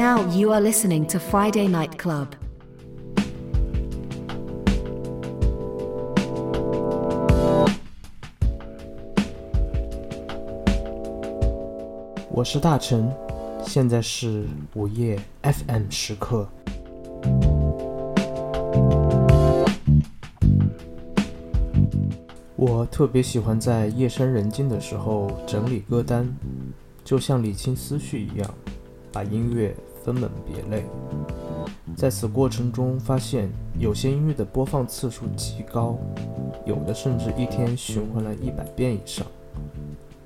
Now you are listening to Friday Night Club. 我是大陈，现在是午夜 FM 时刻。我特别喜欢在夜深人静的时候整理歌单，就像理清思绪一样，把音乐分门别类。在此过程中，发现有些音乐的播放次数极高，有的甚至一天循环了一百遍以上，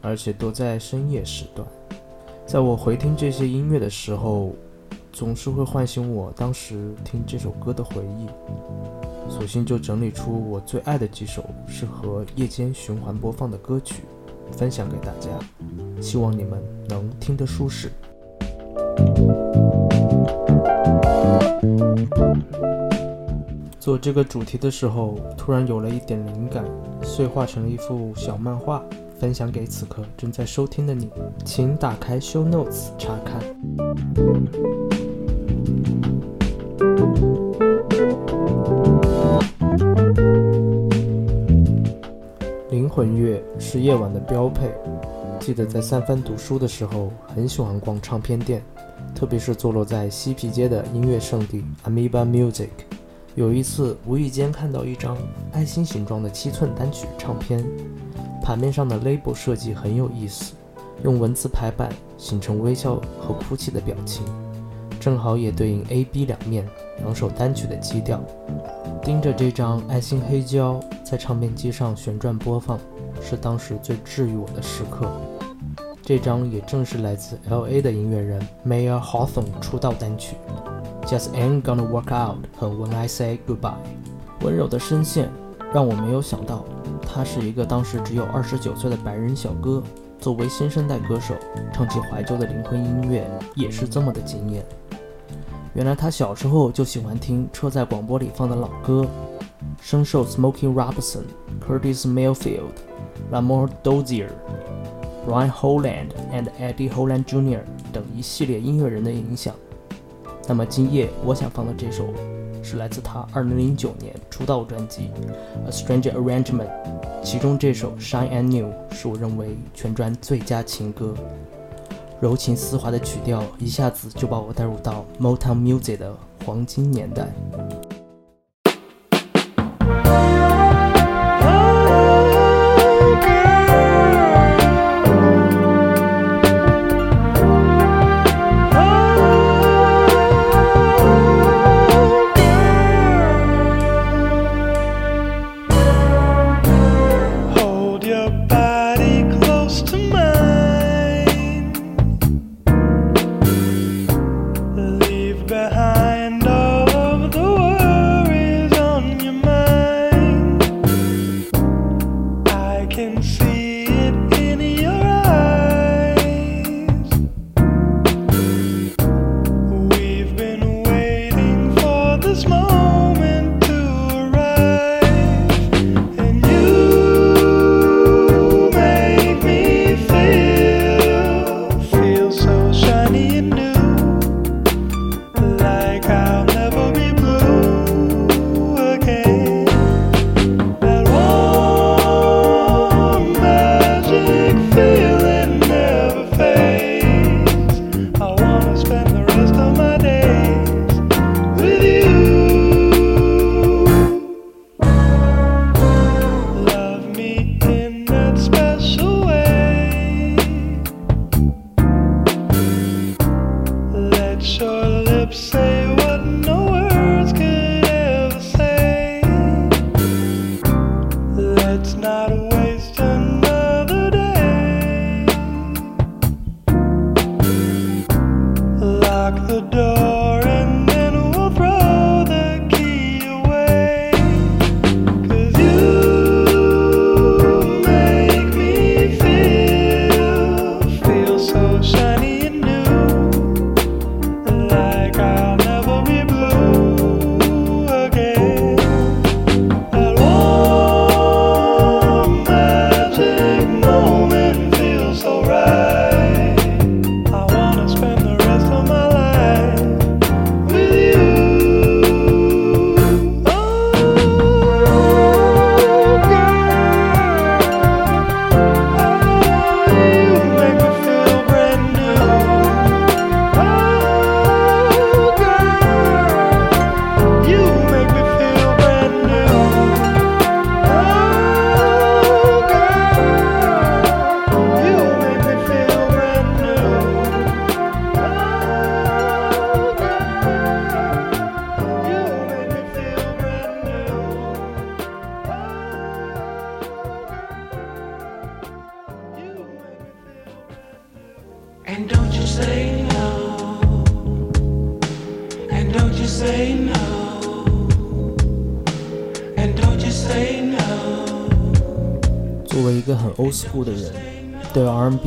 而且都在深夜时段。在我回听这些音乐的时候，总是会唤醒我当时听这首歌的回忆，索性就整理出我最爱的几首适合夜间循环播放的歌曲，分享给大家，希望你们能听得舒适。做这个主题的时候，突然有了一点灵感，碎化成了一幅小漫画。分享给此刻正在收听的你，请打开 Show Notes 查看。灵魂乐是夜晚的标配。记得在三番读书的时候，很喜欢逛唱片店，特别是坐落在西皮街的音乐圣地 Amoeba Music。有一次无意间看到一张爱心形状的七寸单曲唱片。盘面上的 label 设计很有意思，用文字排版形成微笑和哭泣的表情，正好也对应 A、B 两面两首单曲的基调。盯着这张爱心黑胶在唱片机上旋转播放，是当时最治愈我的时刻。这张也正是来自 L.A. 的音乐人 Mayer Hawthorne 出道单曲，Just Ain't Gonna Work Out 和 When I Say Goodbye。温柔的声线让我没有想到。他是一个当时只有二十九岁的白人小哥，作为新生代歌手，唱起怀旧的灵魂音乐也是这么的惊艳。原来他小时候就喜欢听车载广播里放的老歌，深受 Smokey Robinson、Curtis Mayfield、Lamar Dozier、Ryan Holland and Eddie Holland Jr. 等一系列音乐人的影响。那么今夜我想放的这首。是来自他2009年出道专辑《A Stranger Arrangement》，其中这首《Shine and New》是我认为全专最佳情歌，柔情丝滑的曲调一下子就把我带入到 Motown Music 的黄金年代。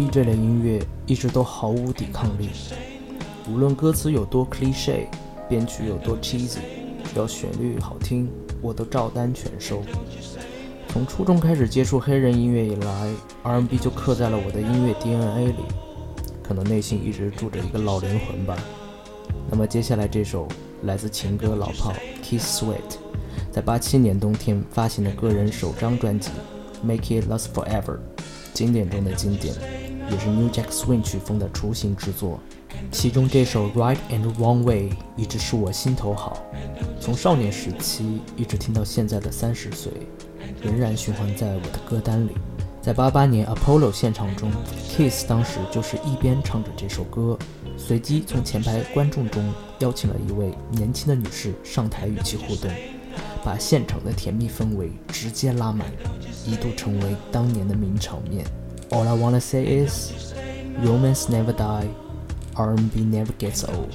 这类音乐一直都毫无抵抗力。无论歌词有多 cliche，编曲有多 cheesy，只要旋律好听，我都照单全收。从初中开始接触黑人音乐以来，R&B 就刻在了我的音乐 DNA 里，可能内心一直住着一个老灵魂吧。那么接下来这首来自情歌老炮 Kiss Sweat，在八七年冬天发行的个人首张专辑。Make It Last Forever，经典中的经典，也是 New Jack Swing 曲风的雏形之作。其中这首 Right and Wrong Way 一直是我心头好，从少年时期一直听到现在的三十岁，仍然循环在我的歌单里。在八八年 Apollo 现场中，Kiss 当时就是一边唱着这首歌，随机从前排观众中邀请了一位年轻的女士上台与其互动。把现场的甜蜜氛围直接拉满，一度成为当年的名场面。All I wanna say is, romance never die, R&B never gets old.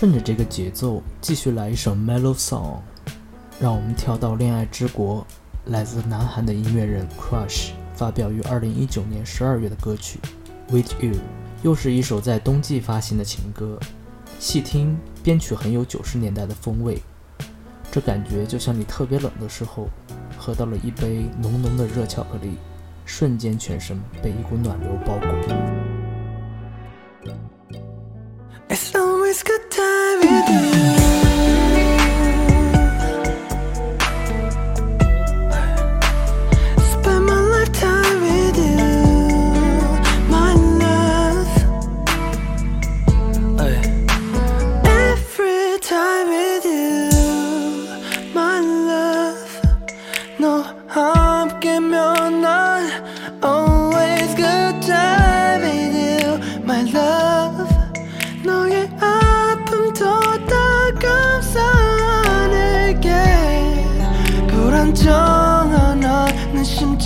顺着这个节奏，继续来一首 Mellow Song，让我们跳到《恋爱之国》，来自南韩的音乐人 Crush 发表于2019年12月的歌曲《With You》，又是一首在冬季发行的情歌。细听，编曲很有90年代的风味，这感觉就像你特别冷的时候，喝到了一杯浓浓的热巧克力，瞬间全身被一股暖流包裹。time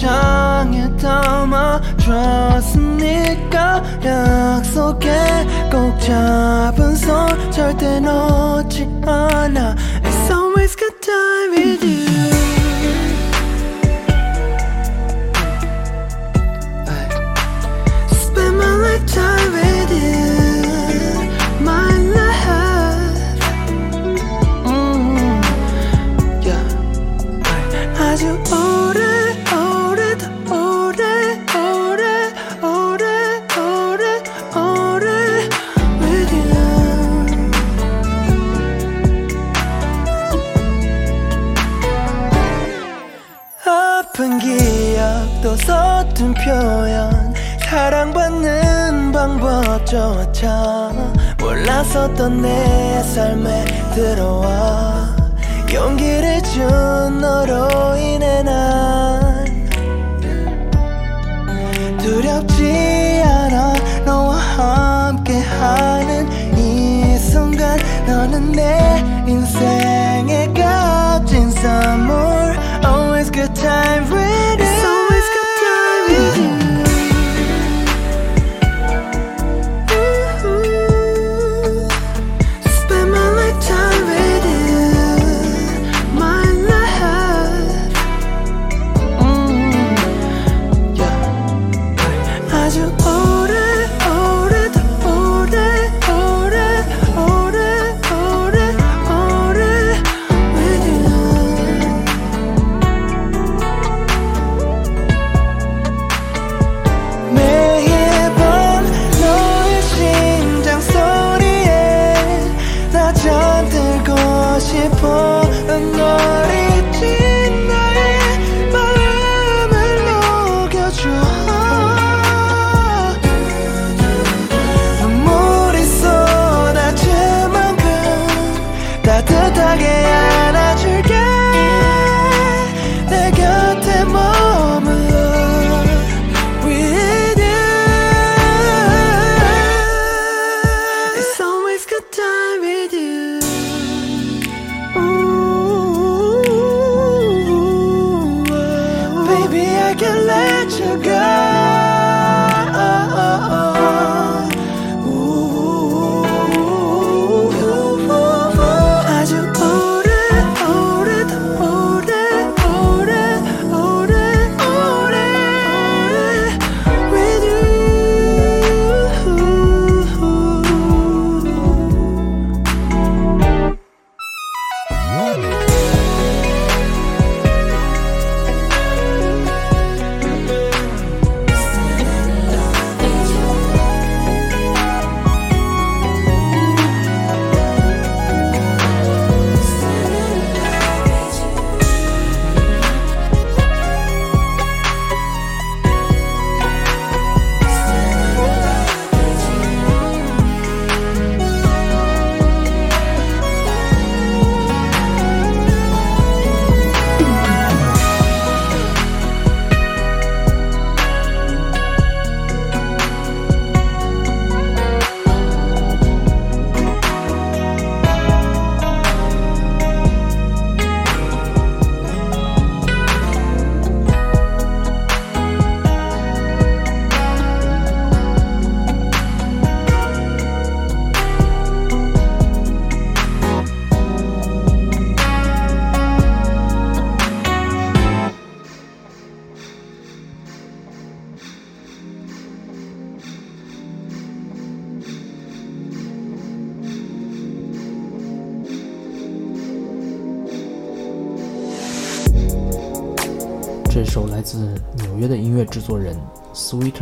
장에 담아줬으니까? 약속해 꼭 잡은 손 절대 놓지 않아. 몰랐었던 내 삶에 들어와. 용기를 준 너로 인해 난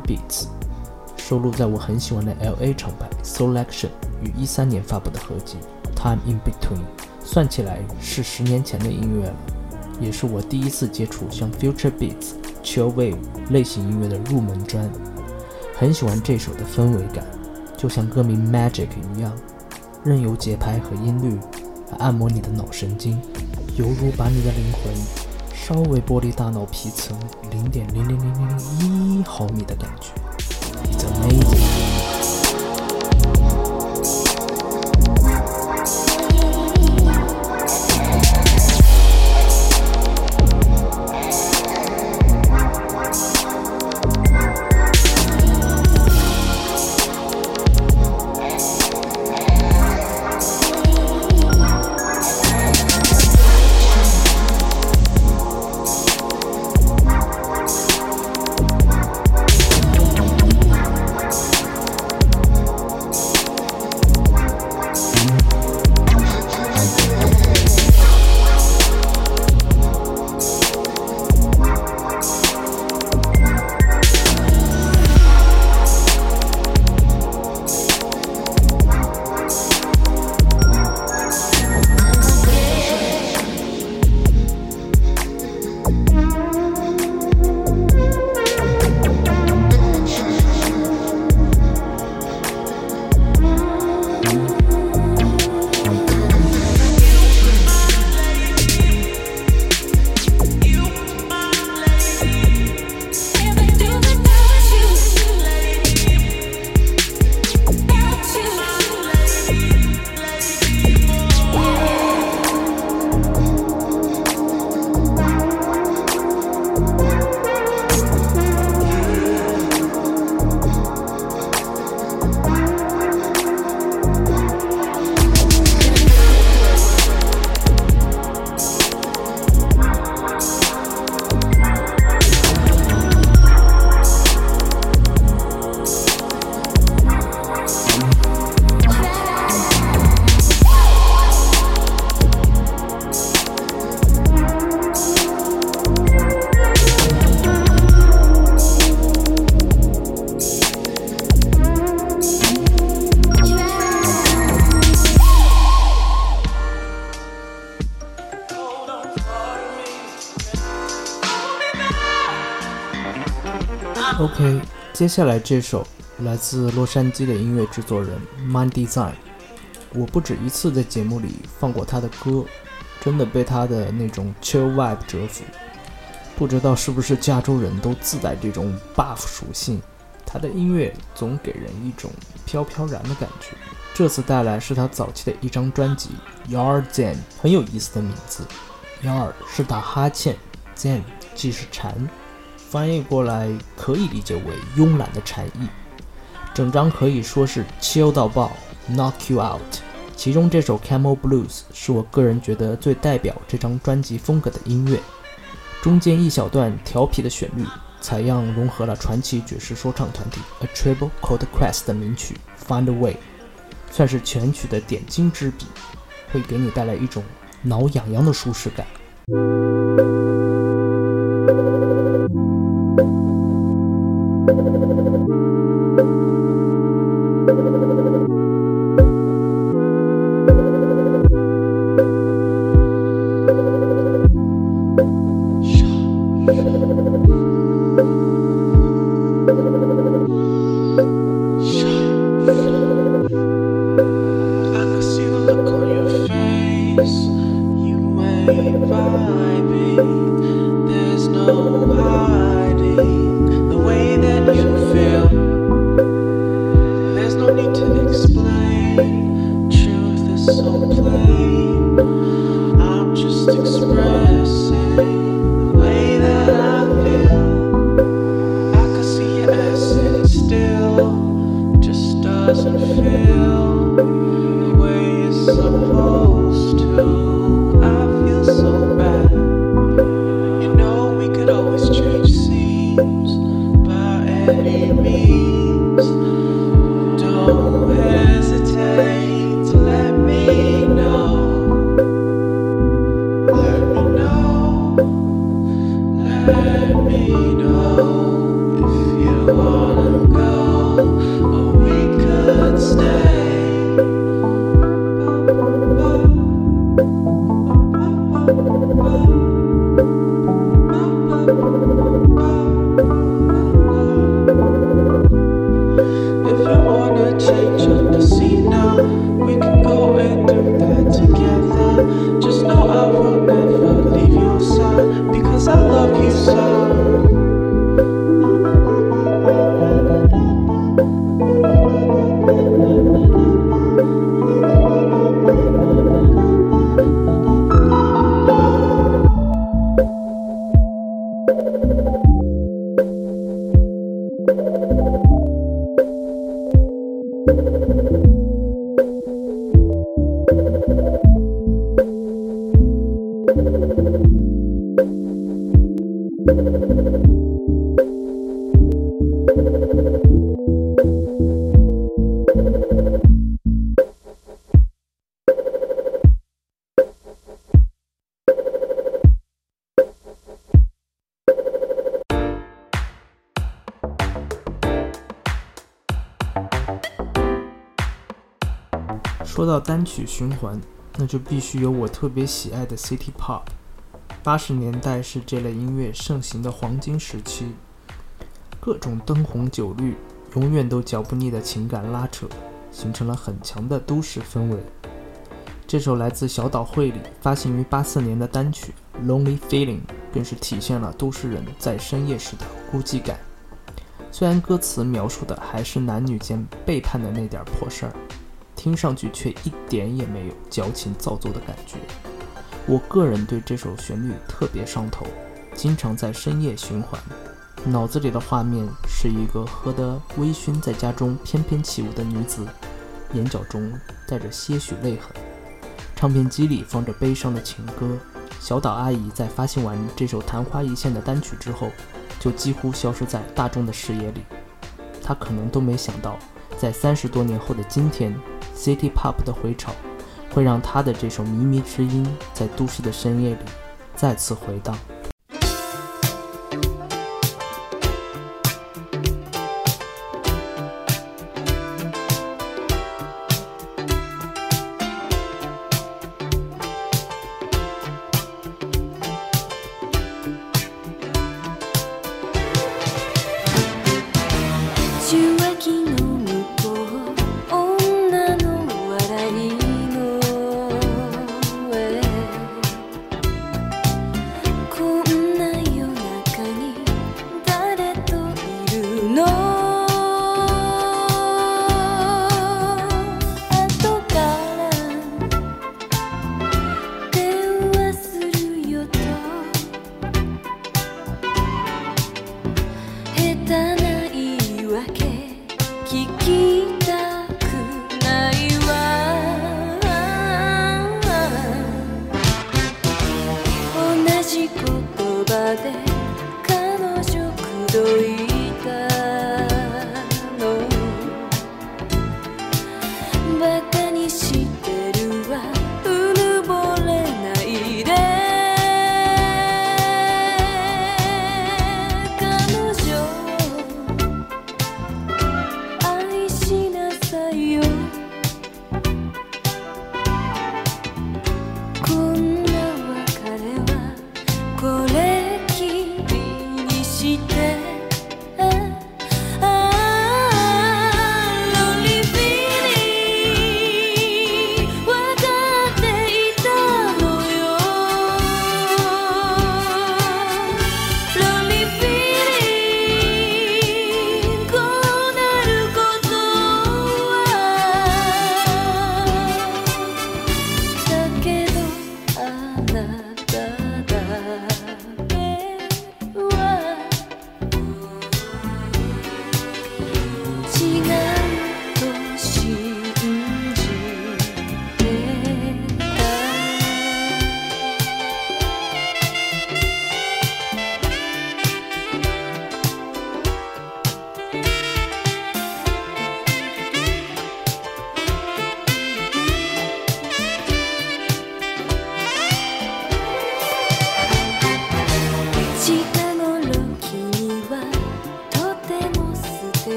Beats，收录在我很喜欢的 L.A. 厂牌 Selection 于一三年发布的合辑《Time in Between》，算起来是十年前的音乐了，也是我第一次接触像 Future Beats、Chill Wave 类型音乐的入门砖。很喜欢这首的氛围感，就像歌名 Magic 一样，任由节拍和音律来按摩你的脑神经，犹如把你的灵魂。稍微剥离大脑皮层零点零零零零零一毫米的感觉，It's amazing。接下来这首来自洛杉矶的音乐制作人 Mind Design，我不止一次在节目里放过他的歌，真的被他的那种 chill vibe 折服。不知道是不是加州人都自带这种 buff 属性，他的音乐总给人一种飘飘然的感觉。这次带来是他早期的一张专辑《Yard Zen》，很有意思的名字，Yard 是打哈欠，Zen 即是禅。翻译过来可以理解为慵懒的禅意，整张可以说是 chill 到爆，knock you out。其中这首 Camel Blues 是我个人觉得最代表这张专辑风格的音乐，中间一小段调皮的旋律，采样融合了传奇爵士说唱团体 A Tribe Called Quest 的名曲 Find a Way，算是全曲的点睛之笔，会给你带来一种挠痒痒的舒适感。单曲循环，那就必须有我特别喜爱的 City Pop。八十年代是这类音乐盛行的黄金时期，各种灯红酒绿，永远都嚼不腻的情感拉扯，形成了很强的都市氛围。这首来自小岛惠里发行于八四年的单曲《Lonely Feeling》，更是体现了都市人在深夜时的孤寂感。虽然歌词描述的还是男女间背叛的那点破事儿。听上去却一点也没有矫情造作的感觉。我个人对这首旋律特别上头，经常在深夜循环。脑子里的画面是一个喝得微醺，在家中翩翩起舞的女子，眼角中带着些许泪痕。唱片机里放着悲伤的情歌。小岛阿姨在发行完这首昙花一现的单曲之后，就几乎消失在大众的视野里。她可能都没想到，在三十多年后的今天。City Pop 的回潮，会让他的这首靡靡之音在都市的深夜里再次回荡。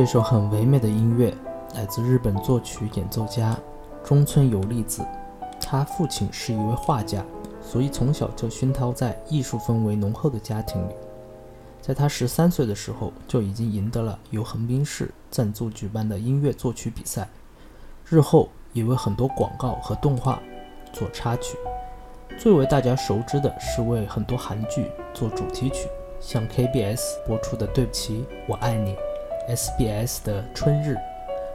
这首很唯美的音乐来自日本作曲演奏家中村有利子。他父亲是一位画家，所以从小就熏陶在艺术氛围浓厚的家庭里。在他十三岁的时候，就已经赢得了由横滨市赞助举办的音乐作曲比赛，日后也为很多广告和动画做插曲。最为大家熟知的是为很多韩剧做主题曲，像 KBS 播出的《对不起，我爱你》。SBS 的《春日》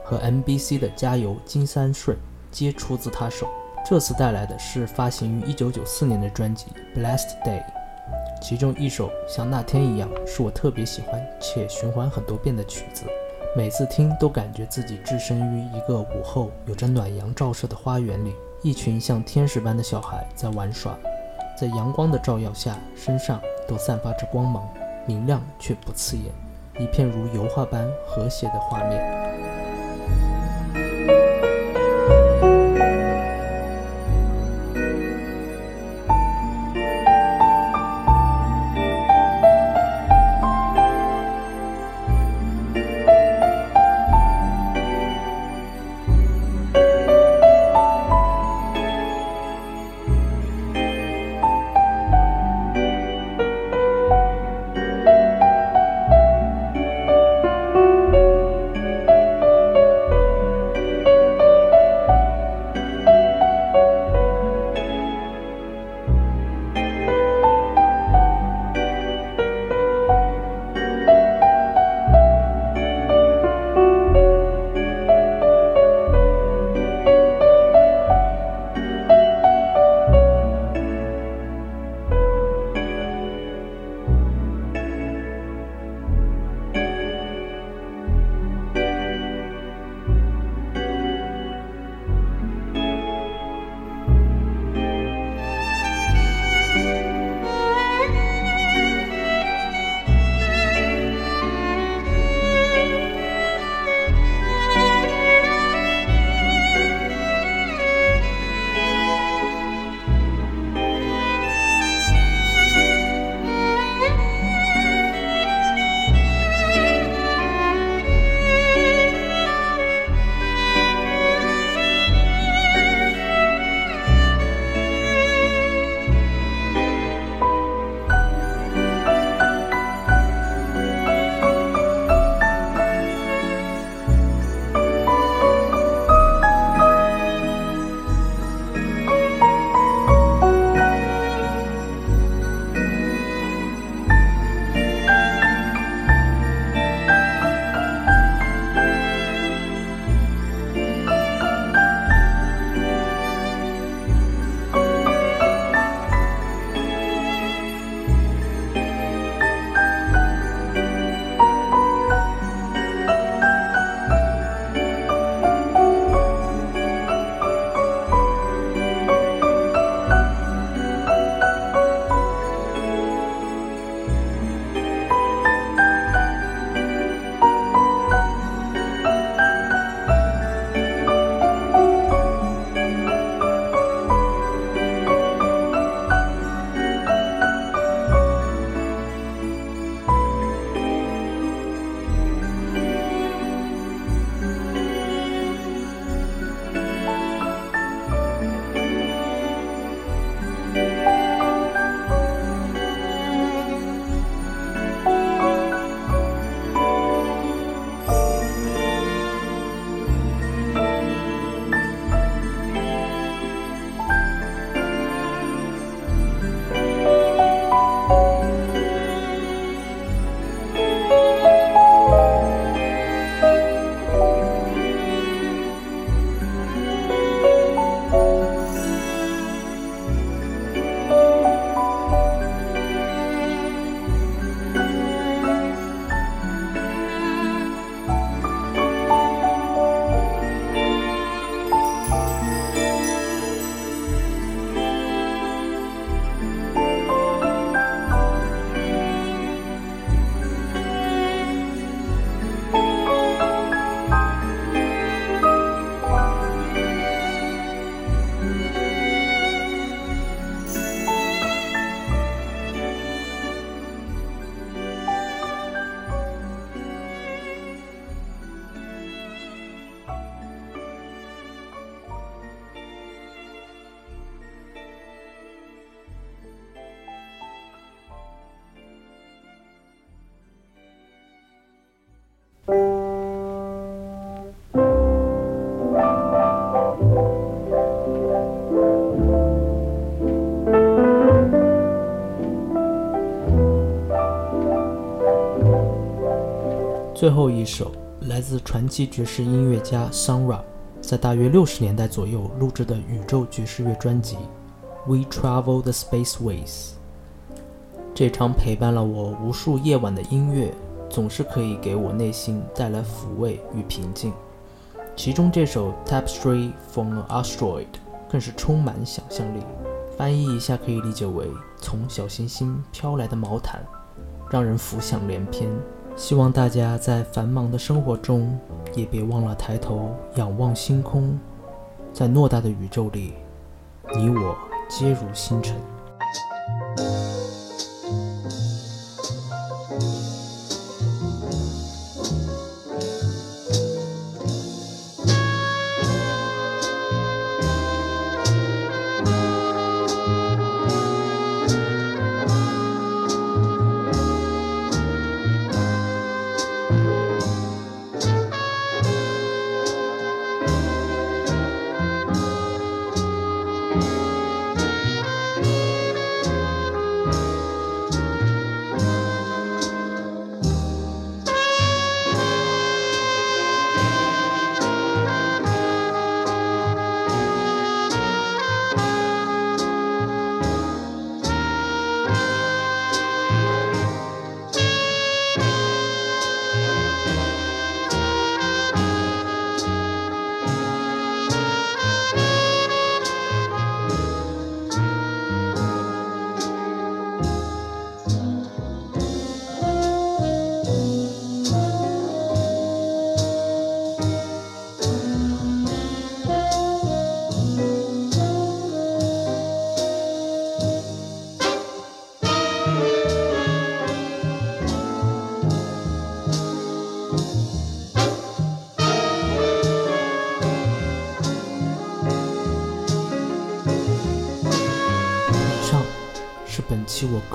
和 MBC 的《加油金三顺》皆出自他手。这次带来的是发行于1994年的专辑《Blessed Day》，其中一首像那天一样，是我特别喜欢且循环很多遍的曲子。每次听都感觉自己置身于一个午后有着暖阳照射的花园里，一群像天使般的小孩在玩耍，在阳光的照耀下，身上都散发着光芒，明亮却不刺眼。一片如油画般和谐的画面。最后一首来自传奇爵士音乐家 Sun Ra，在大约六十年代左右录制的宇宙爵士乐专辑《We Travel the Spaceways》。这场陪伴了我无数夜晚的音乐，总是可以给我内心带来抚慰与平静。其中这首《Tapestry from an Asteroid》更是充满想象力。翻译一下，可以理解为从小行星飘来的毛毯，让人浮想联翩。希望大家在繁忙的生活中，也别忘了抬头仰望星空，在偌大的宇宙里，你我皆如星辰。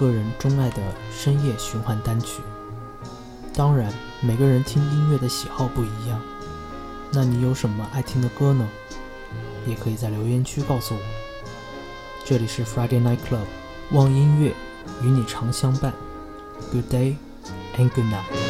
个人钟爱的深夜循环单曲。当然，每个人听音乐的喜好不一样，那你有什么爱听的歌呢？也可以在留言区告诉我。这里是 Friday Night Club，望音乐与你常相伴。Good day and good night.